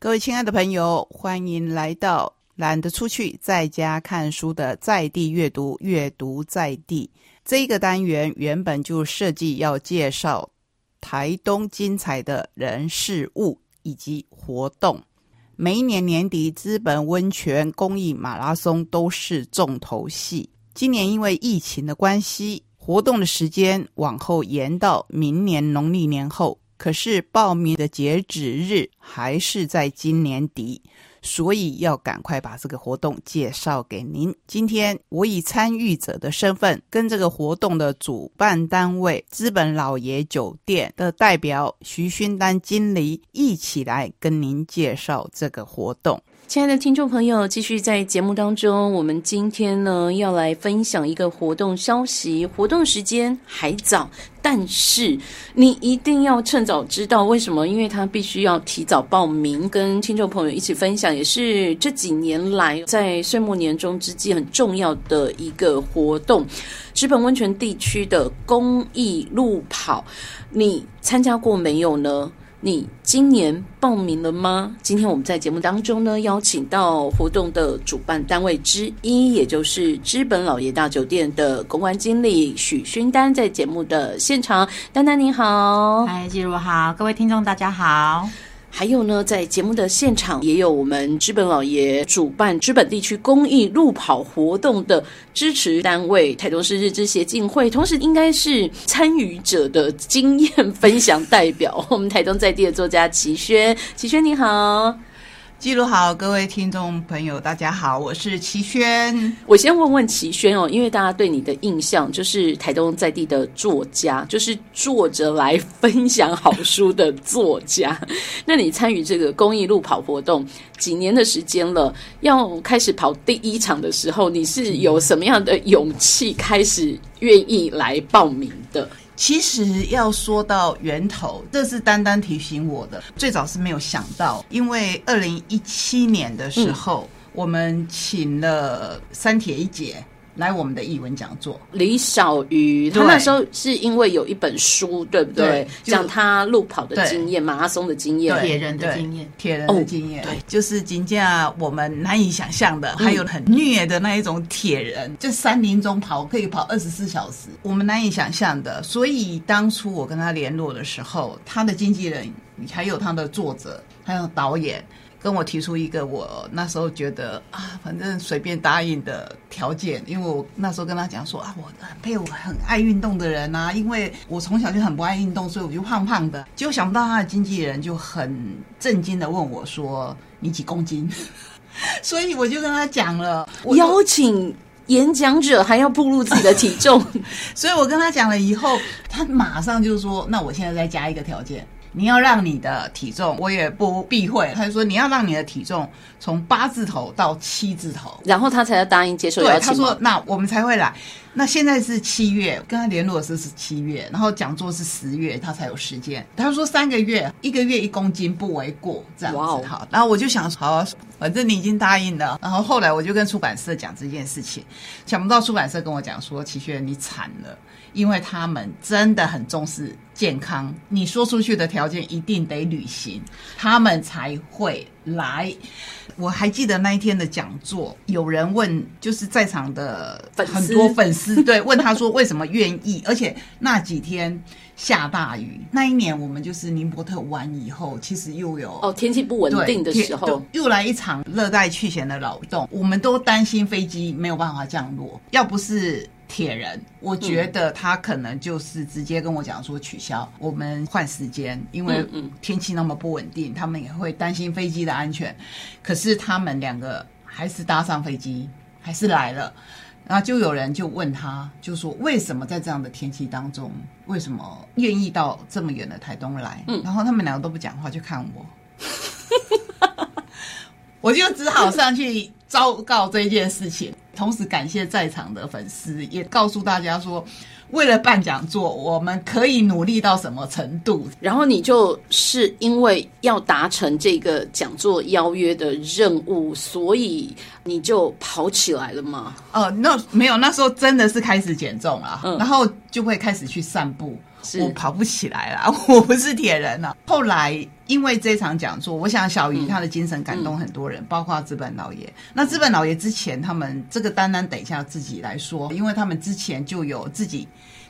各位亲爱的朋友，欢迎来到懒得出去，在家看书的在地阅读，阅读在地这个单元原本就设计要介绍台东精彩的人事物以及活动。每一年年底，资本温泉公益马拉松都是重头戏。今年因为疫情的关系，活动的时间往后延到明年农历年后。可是报名的截止日还是在今年底，所以要赶快把这个活动介绍给您。今天我以参与者的身份，跟这个活动的主办单位资本老爷酒店的代表徐勋丹经理一起来跟您介绍这个活动。亲爱的听众朋友，继续在节目当中，我们今天呢要来分享一个活动消息。活动时间还早，但是你一定要趁早知道为什么？因为它必须要提早报名，跟听众朋友一起分享，也是这几年来在岁末年终之际很重要的一个活动——直本温泉地区的公益路跑。你参加过没有呢？你今年报名了吗？今天我们在节目当中呢，邀请到活动的主办单位之一，也就是资本老爷大酒店的公关经理许勋丹，在节目的现场。丹丹你好，嗨，季如好，各位听众大家好。还有呢，在节目的现场也有我们资本老爷主办资本地区公益路跑活动的支持单位台东市日之协进会，同时应该是参与者的经验分享代表，我们台东在地的作家齐轩，齐轩你好。记录好，各位听众朋友，大家好，我是齐轩。我先问问齐轩哦，因为大家对你的印象就是台东在地的作家，就是坐着来分享好书的作家。那你参与这个公益路跑活动几年的时间了？要开始跑第一场的时候，你是有什么样的勇气开始愿意来报名的？其实要说到源头，这是丹丹提醒我的。最早是没有想到，因为二零一七年的时候，我们请了三铁一姐。来我们的译文讲座，李小鱼，他那时候是因为有一本书，对不对？讲他路跑的经验、马拉松的经验、铁人的经验、铁人的经验，对，就是今天我们难以想象的，还有很虐的那一种铁人，就山林中跑可以跑二十四小时，我们难以想象的。所以当初我跟他联络的时候，他的经纪人还有他的作者，还有导演。跟我提出一个我那时候觉得啊，反正随便答应的条件，因为我那时候跟他讲说啊，我很配我很爱运动的人啊，因为我从小就很不爱运动，所以我就胖胖的。结果想不到他的经纪人就很震惊的问我说：“你几公斤？” 所以我就跟他讲了，邀请演讲者还要暴露自己的体重，所以我跟他讲了以后，他马上就说：“那我现在再加一个条件。”你要让你的体重，我也不避讳。他就说你要让你的体重从八字头到七字头，然后他才要答应接受邀请。他说那我们才会来。那现在是七月，跟他联络的时候是七月，然后讲座是十月，他才有时间。他说三个月，一个月一公斤不为过，这样子好。然后我就想，好，反正你已经答应了。然后后来我就跟出版社讲这件事情，想不到出版社跟我讲说，齐轩你惨了。因为他们真的很重视健康，你说出去的条件一定得履行，他们才会来。我还记得那一天的讲座，有人问，就是在场的很多粉丝，对，问他说为什么愿意？而且那几天下大雨，那一年我们就是尼泊特完以后，其实又有哦天气不稳定的时候，又来一场热带气旋的劳动，我们都担心飞机没有办法降落，要不是。铁人，我觉得他可能就是直接跟我讲说取消，我们换时间，因为天气那么不稳定，他们也会担心飞机的安全。可是他们两个还是搭上飞机，还是来了。然后就有人就问他，就说为什么在这样的天气当中，为什么愿意到这么远的台东来？然后他们两个都不讲话，就看我，我就只好上去昭告这件事情。同时感谢在场的粉丝，也告诉大家说，为了办讲座，我们可以努力到什么程度。然后你就是因为要达成这个讲座邀约的任务，所以你就跑起来了吗？哦，那没有，那时候真的是开始减重了，然后就会开始去散步。是我跑不起来啦，我不是铁人了。后来因为这场讲座，我想小鱼他的精神感动很多人，包括资本老爷。那资本老爷之前他们这个单单等一下自己来说，因为他们之前就有自己。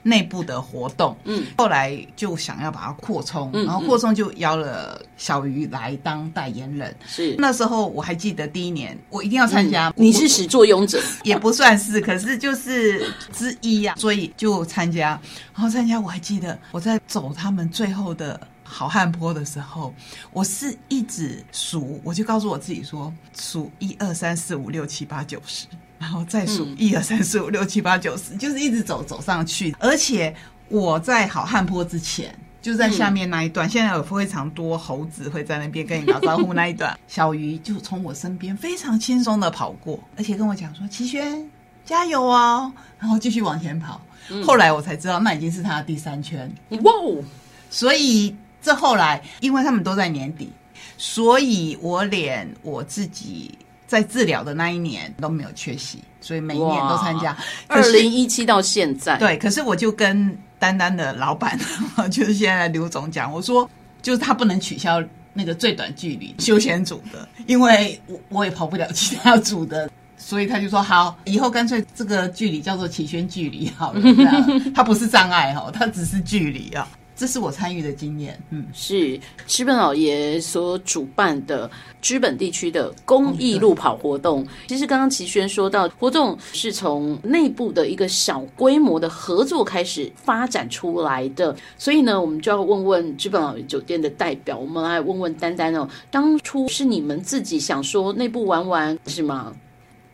内部的活动，嗯，后来就想要把它扩充，嗯然后扩充就邀了小鱼来当代言人。是那时候我还记得第一年，我一定要参加。我你是始作俑者，也不算是，可是就是之一呀、所以就参加。然后参加，我还记得我在走他们最后的好汉坡的时候，我是一直数，我就告诉我自己说，数一二三四五六七八九十，然后再数嗯一二三四五六七八九十，就是一直走走上去。而且我在好汉坡之前。就在下面那一段，现在有非常多猴子会在那边跟你打招呼。那一段，小鱼就从我身边非常轻松的跑过，而且跟我讲说：“齐轩，加油哦！”然后继续往前跑。后来我才知道，那已经是他的第三圈。哇哦，所以这后来，因为他们都在年底，所以我连我自己在治疗的那一年都没有缺席，所以每一年都参加。二零一七到现在，对，可是我就跟丹丹的老板，就是现在的刘总讲，我说就是他不能取消那个最短距离休闲组的，因为我我也跑不了其他组的。所以他就说好，以后干脆这个距离叫做起宣距离好了，这样 它不是障碍哦，他只是距离啊。这是我参与的经验，嗯，是知本老爷所主办的知本地区的公益路跑活动。其实刚刚齐轩说到，活动是从内部的一个小规模的合作开始发展出来的，所以呢，我们就要问问知本老爷酒店的代表，我们来问问丹丹哦，当初是你们自己想说内部玩玩是吗？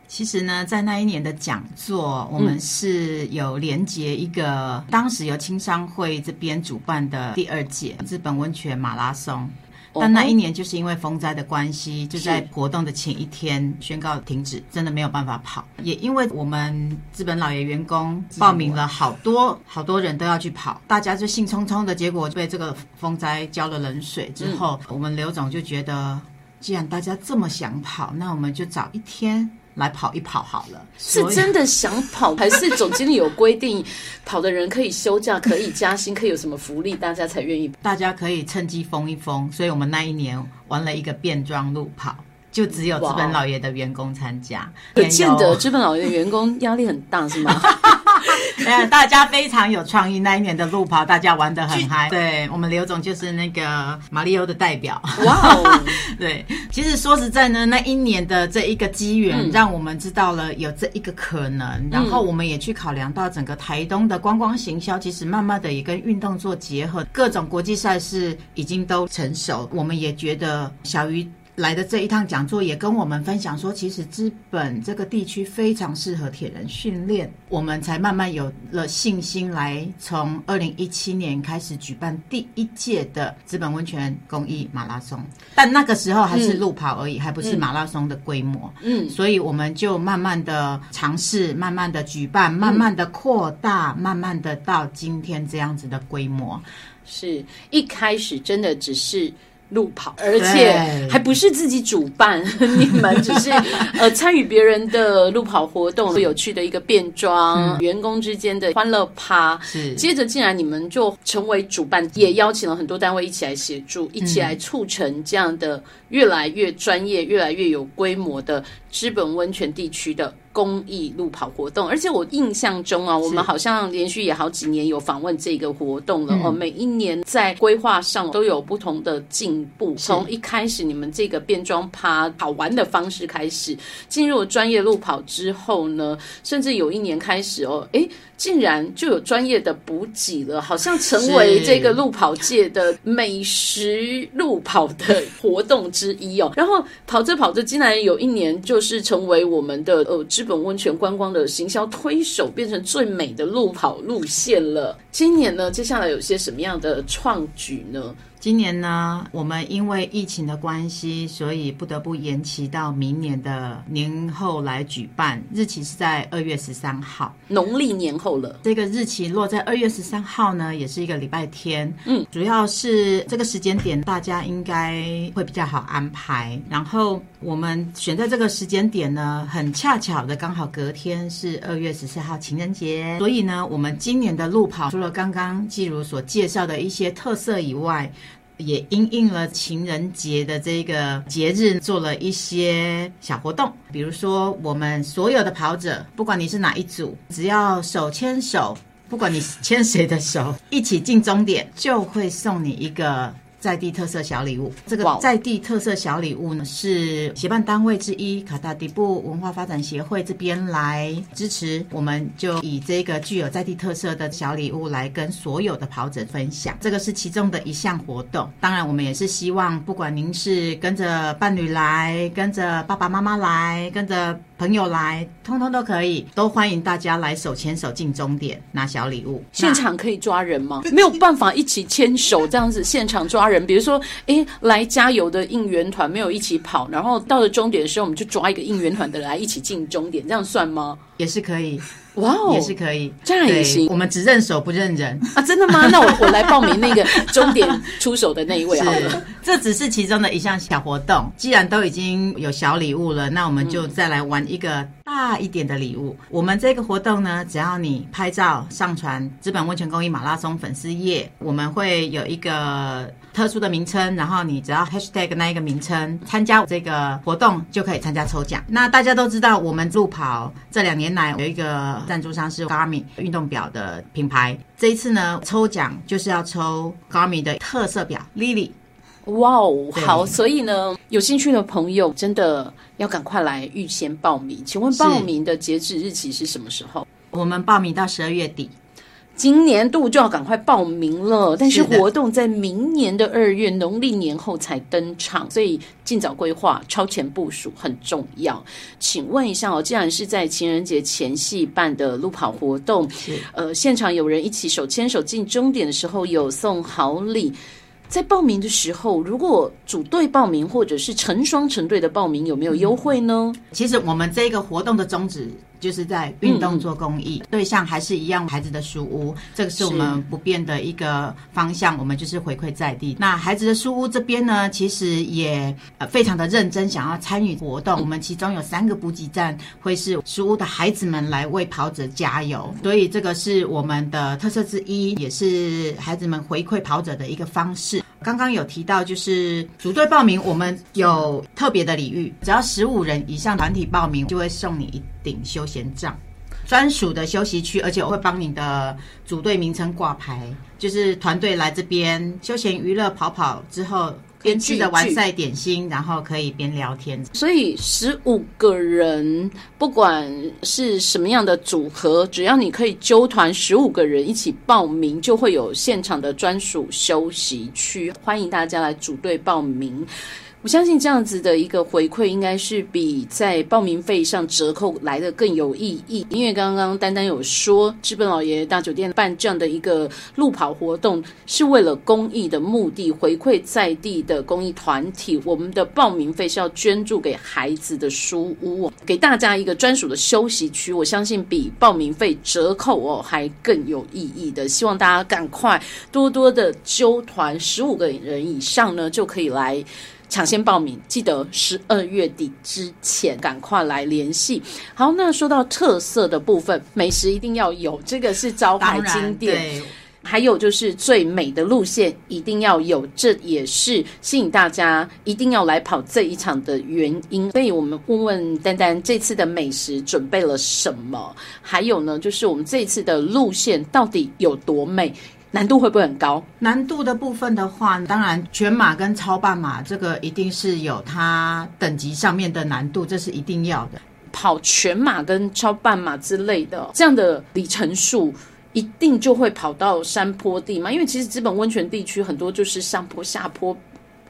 其实呢，在那一年的讲座，我们是有连接一个当时由青商会这边主办的第二届日本温泉马拉松。但那一年就是因为风灾的关系，就在活动的前一天宣告停止，真的没有办法跑。也因为我们资本老爷员工报名了好多好多人都要去跑，大家就兴冲冲的，结果被这个风灾浇了冷水之后，我们刘总就觉得，既然大家这么想跑，那我们就找一天。来跑一跑好了，是真的想跑，还是总经理有规定，跑的人可以休假、可以加薪、可以有什么福利，大家才愿意？大家可以趁机疯一疯，所以我们那一年玩了一个变装路跑，就只有资本老爷的员工参加。可见得资本老爷的员工压力很大，是吗？呃，大家非常有创意，那一年的路跑大家玩的很嗨。对我们刘总就是那个马里欧的代表。哇哦！对，其实说实在呢，那一年的这一个机缘，嗯让我们知道了有这一个可能，然后我们也去考量到整个台东的观光行销，其实慢慢的也跟运动做结合，各种国际赛事已经都成熟，我们也觉得小鱼。来的这一趟讲座也跟我们分享说，其实资本这个地区非常适合铁人训练，我们才慢慢有了信心来从二零一七年开始举办第一届的资本温泉公益马拉松，但那个时候还是路跑而已，还不是马拉松的规模。嗯，所以我们就慢慢的尝试，慢慢的举办，慢慢的扩大，慢慢的到今天这样子的规模。是一开始真的只是。路跑，而且还不是自己主办，你们只是呃参与别人的路跑活动，有趣的一个变装，员工之间的欢乐趴。接着竟然你们就成为主办，也邀请了很多单位一起来协助，一起来促成这样的越来越专业、越来越有规模的资本温泉地区的。公益路跑活动，而且我印象中啊，我们好像连续也好几年有访问这个活动了、嗯、哦。每一年在规划上都有不同的进步。从一开始你们这个变装趴好玩的方式开始，进入专业路跑之后呢，甚至有一年开始哦，诶，竟然就有专业的补给了，好像成为这个路跑界的美食路跑的活动之一哦。然后跑着跑着，竟然有一年就是成为我们的呃。日本温泉观光的行销推手，变成最美的路跑路线了。今年呢，接下来有些什么样的创举呢？今年呢，我们因为疫情的关系，所以不得不延期到明年的年后来举办。日期是在二月十三号，农历年后了。这个日期落在二月十三号呢，也是一个礼拜天。嗯，主要是这个时间点，大家应该会比较好安排。然后我们选在这个时间点呢，很恰巧的刚好隔天是二月十四号情人节，所以呢，我们今年的路跑除了了刚刚季如所介绍的一些特色以外，也因应了情人节的这个节日，做了一些小活动。比如说，我们所有的跑者，不管你是哪一组，只要手牵手，不管你牵谁的手，一起进终点，就会送你一个。在地特色小礼物，这个在地特色小礼物呢，是协办单位之一卡塔迪布文化发展协会这边来支持，我们就以这个具有在地特色的小礼物来跟所有的跑者分享，这个是其中的一项活动。当然，我们也是希望，不管您是跟着伴侣来，跟着爸爸妈妈来，跟着。朋友来，通通都可以，都欢迎大家来手牵手进终点拿小礼物。现场可以抓人吗？没有办法一起牵手这样子现场抓人。比如说，哎，来加油的应援团没有一起跑，然后到了终点的时候，我们就抓一个应援团的来一起进终点，这样算吗？也是可以。哇哦，也是可以，这样也行。我们只认手不认人啊！真的吗？那我我来报名那个终点出手的那一位好了。这只是其中的一项小活动。既然都已经有小礼物了，那我们就再来玩一个大一点的礼物。我们这个活动呢，只要你拍照上传资本温泉公益马拉松粉丝页，我们会有一个。特殊的名称，然后你只要 hashtag 那一个名称参加这个活动，就可以参加抽奖。那大家都知道，我们路跑这两年来有一个赞助商是 Garmin 运动表的品牌。这一次呢，抽奖就是要抽 Garmin 的特色表 Lily。哇哦，好，所以呢，有兴趣的朋友真的要赶快来预先报名。请问报名的截止日期是什么时候？我们报名到十二月底。今年度就要赶快报名了，但是活动在明年的二月农历年后才登场，所以尽早规划、超前部署很重要。请问一下哦，既然是在情人节前夕办的路跑活动，呃，现场有人一起手牵手进终点的时候有送好礼，在报名的时候，如果组队报名或者是成双成对的报名，有没有优惠呢？其实我们这个活动的宗旨。就是在运动做公益，对象还是一样孩子的书屋，这个是我们不变的一个方向。我们就是回馈在地。那孩子的书屋这边呢，其实也呃非常的认真，想要参与活动。我们其中有三个补给站会是书屋的孩子们来为跑者加油，所以这个是我们的特色之一，也是孩子们回馈跑者的一个方式。刚刚有提到，就是组队报名，我们有特别的礼遇，只要十五人以上团体报名，就会送你一顶休闲帐，专属的休息区，而且我会帮你的组队名称挂牌，就是团队来这边休闲娱乐跑跑之后。边吃着完赛点心，然后可以边聊天。所以十五个人，不管是什么样的组合，只要你可以揪团十五个人一起报名，就会有现场的专属休息区，欢迎大家来组队报名。我相信这样子的一个回馈，应该是比在报名费上折扣来的更有意义。因为刚刚丹丹有说，资本老爷大酒店办这样的一个路跑活动，是为了公益的目的，回馈在地的公益团体。我们的报名费是要捐助给孩子的书屋，给大家一个专属的休息区。我相信比报名费折扣哦还更有意义的。希望大家赶快多多的揪团，十五个人以上呢就可以来。抢先报名，记得十二月底之前赶快来联系。好，那说到特色的部分，美食一定要有，这个是招牌经典。还有就是最美的路线一定要有，这也是吸引大家一定要来跑这一场的原因。所以我们问问丹丹，这次的美食准备了什么？还有呢，就是我们这次的路线到底有多美？难度会不会很高？难度的部分的话，当然全马跟超半马这个一定是有它等级上面的难度，这是一定要的。跑全马跟超半马之类的这样的里程数，一定就会跑到山坡地嘛？因为其实资本温泉地区很多就是上坡下坡。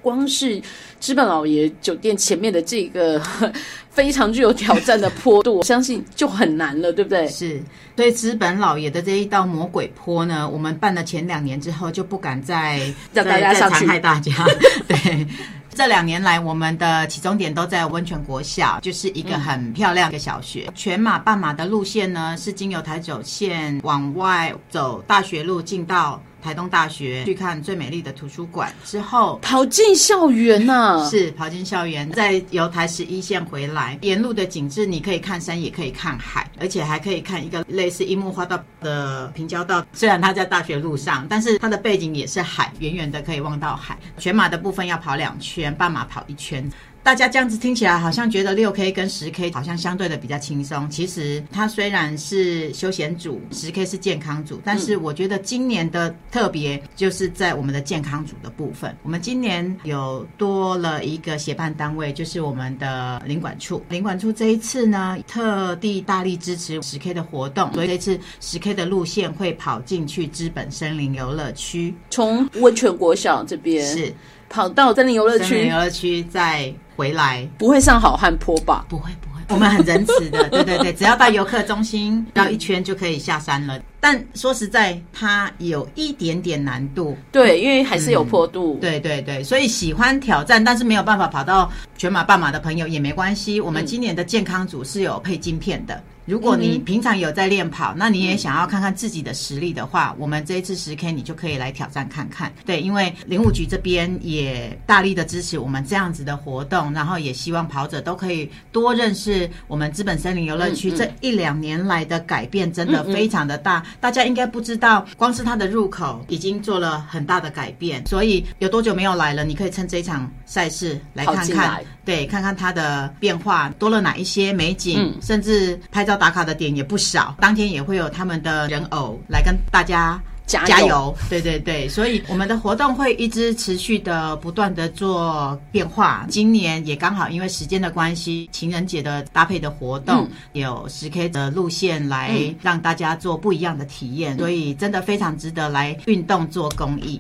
光是资本老爷酒店前面的这个 非常具有挑战的坡度，我相信就很难了，对不对？是，所以资本老爷的这一道魔鬼坡呢，我们办了前两年之后，就不敢再让大家上去害大家。对，这两年来，我们的起终点都在温泉国小，就是一个很漂亮的小学。全马、半马的路线呢，是经由台九线往外走大学路进到。台东大学去看最美丽的图书馆之后，跑进校园呐、是跑进校园，再由台十一线回来，沿路的景致你可以看山，也可以看海，而且还可以看一个类似樱木花道的平交道。虽然它在大学路上，但是它的背景也是海，远远的可以望到海。全马的部分要跑两圈，半马跑一圈。大家这样子听起来好像觉得六 K 跟十 K 好像相对的比较轻松，其实它虽然是休闲组，十 K 是健康组，但是我觉得今年的特别就是在我们的健康组的部分。我们今年有多了一个协办单位，就是我们的领管处。领管处这一次呢，特地大力支持十 K 的活动，所以这次十 K 的路线会跑进去资本森林游乐区，从温泉国小这边是跑到森林游乐区森林游，乐区再回来。不会上好汉坡吧？不会不会，我们很仁慈的，对对对，只要到游客中心绕一圈就可以下山了。但说实在，它有一点点难度。对，因为还是有坡度。对对对，所以喜欢挑战，但是没有办法跑到全马、半马的朋友也没关系。我们今年的健康组是有配晶片的。如果你平常有在练跑，那你也想要看看自己的实力的话，我们这一次十 K 你就可以来挑战看看。对，因为林务局这边也大力的支持我们这样子的活动，然后也希望跑者都可以多认识我们资本森林游乐区。这一两年来的改变真的非常的大，大家应该不知道，光是它的入口已经做了很大的改变。所以有多久没有来了？你可以趁这一场赛事来看看，对，看看它的变化多了哪一些美景，嗯甚至拍照打卡的点也不少。当天也会有他们的人偶来跟大家。加油加油！对对对，所以我们的活动会一直持续的不断的做变化。今年也刚好因为时间的关系，情人节的搭配的活动、嗯有十 K 的路线来嗯让大家做不一样的体验，所以真的非常值得来运动做公益。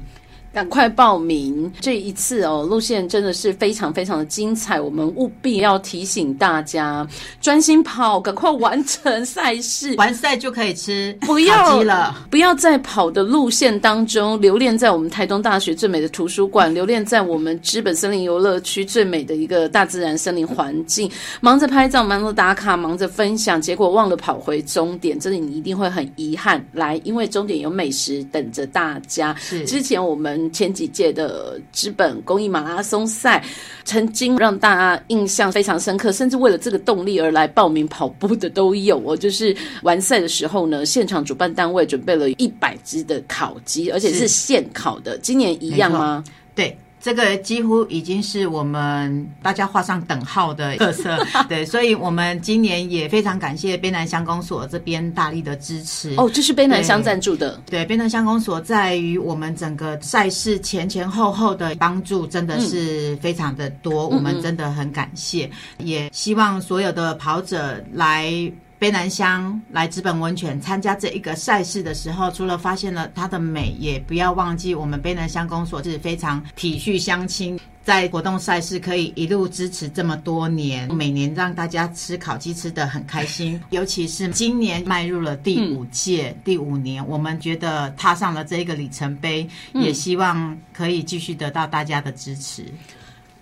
赶快报名！这一次哦，路线真的是非常非常的精彩，我们务必要提醒大家专心跑，赶快完成赛事。完赛就可以吃不要烤鸡了。不要在跑的路线当中留恋在我们台东大学最美的图书馆，留恋在我们知本森林游乐区最美的一个大自然森林环境，忙着拍照，忙着打卡，忙着分享，结果忘了跑回终点，这里你一定会很遗憾。来，因为终点有美食等着大家。是之前我们前几届的资本公益马拉松赛，曾经让大家印象非常深刻，甚至为了这个动力而来报名跑步的都有哦。就是完赛的时候呢，现场主办单位准备了一百只的烤鸡，而且是是现烤的。今年一样吗？对，这个几乎已经是我们大家画上等号的特色。对，所以我们今年也非常感谢卑南乡公所这边大力的支持。哦，这是卑南乡赞助的。对，边南乡公所在于我们整个赛事前前后后的帮助真的是非常的多，我们真的很感谢，也希望所有的跑者来。卑南乡来资本温泉参加这一个赛事的时候，除了发现了它的美，也不要忘记我们卑南乡公所是非常体恤乡亲，在活动赛事可以一路支持这么多年，每年让大家吃烤鸡吃得很开心。尤其是今年迈入了第五届、第五年，我们觉得踏上了这个里程碑，也希望可以继续得到大家的支持。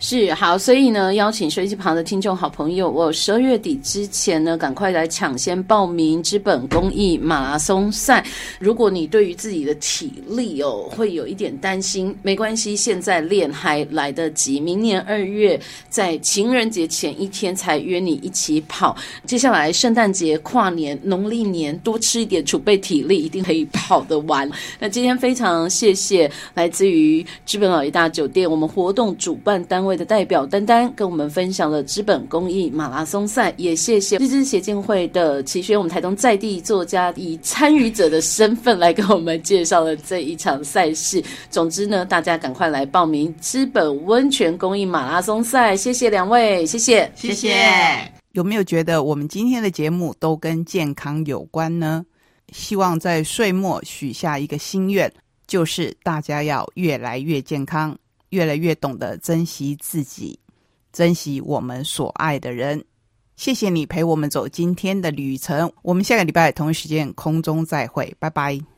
是好，所以呢，邀请收音机旁的听众好朋友，我十二月底之前呢，赶快来抢先报名资本公益马拉松赛。如果你对于自己的体力哦会有一点担心，没关系，现在练还来得及。明年二月在情人节前一天才约你一起跑。接下来圣诞节、跨年、农历年多吃一点，储备体力，一定可以跑得完。那今天非常谢谢来自于资本老爷大酒店我们活动主办单位的代表丹丹，跟我们分享了资本公益马拉松赛。也谢谢日知协进会的齐轩，我们台东在地作家以参与者的身份来跟我们介绍了这一场赛事。总之呢，大家赶快来报名资本温泉公益马拉松赛。谢谢两位，谢谢。谢谢。有没有觉得我们今天的节目都跟健康有关呢？希望在岁末许下一个心愿，就是大家要越来越健康，越来越懂得珍惜自己，珍惜我们所爱的人。谢谢你陪我们走今天的旅程，我们下个礼拜同一时间空中再会，拜拜。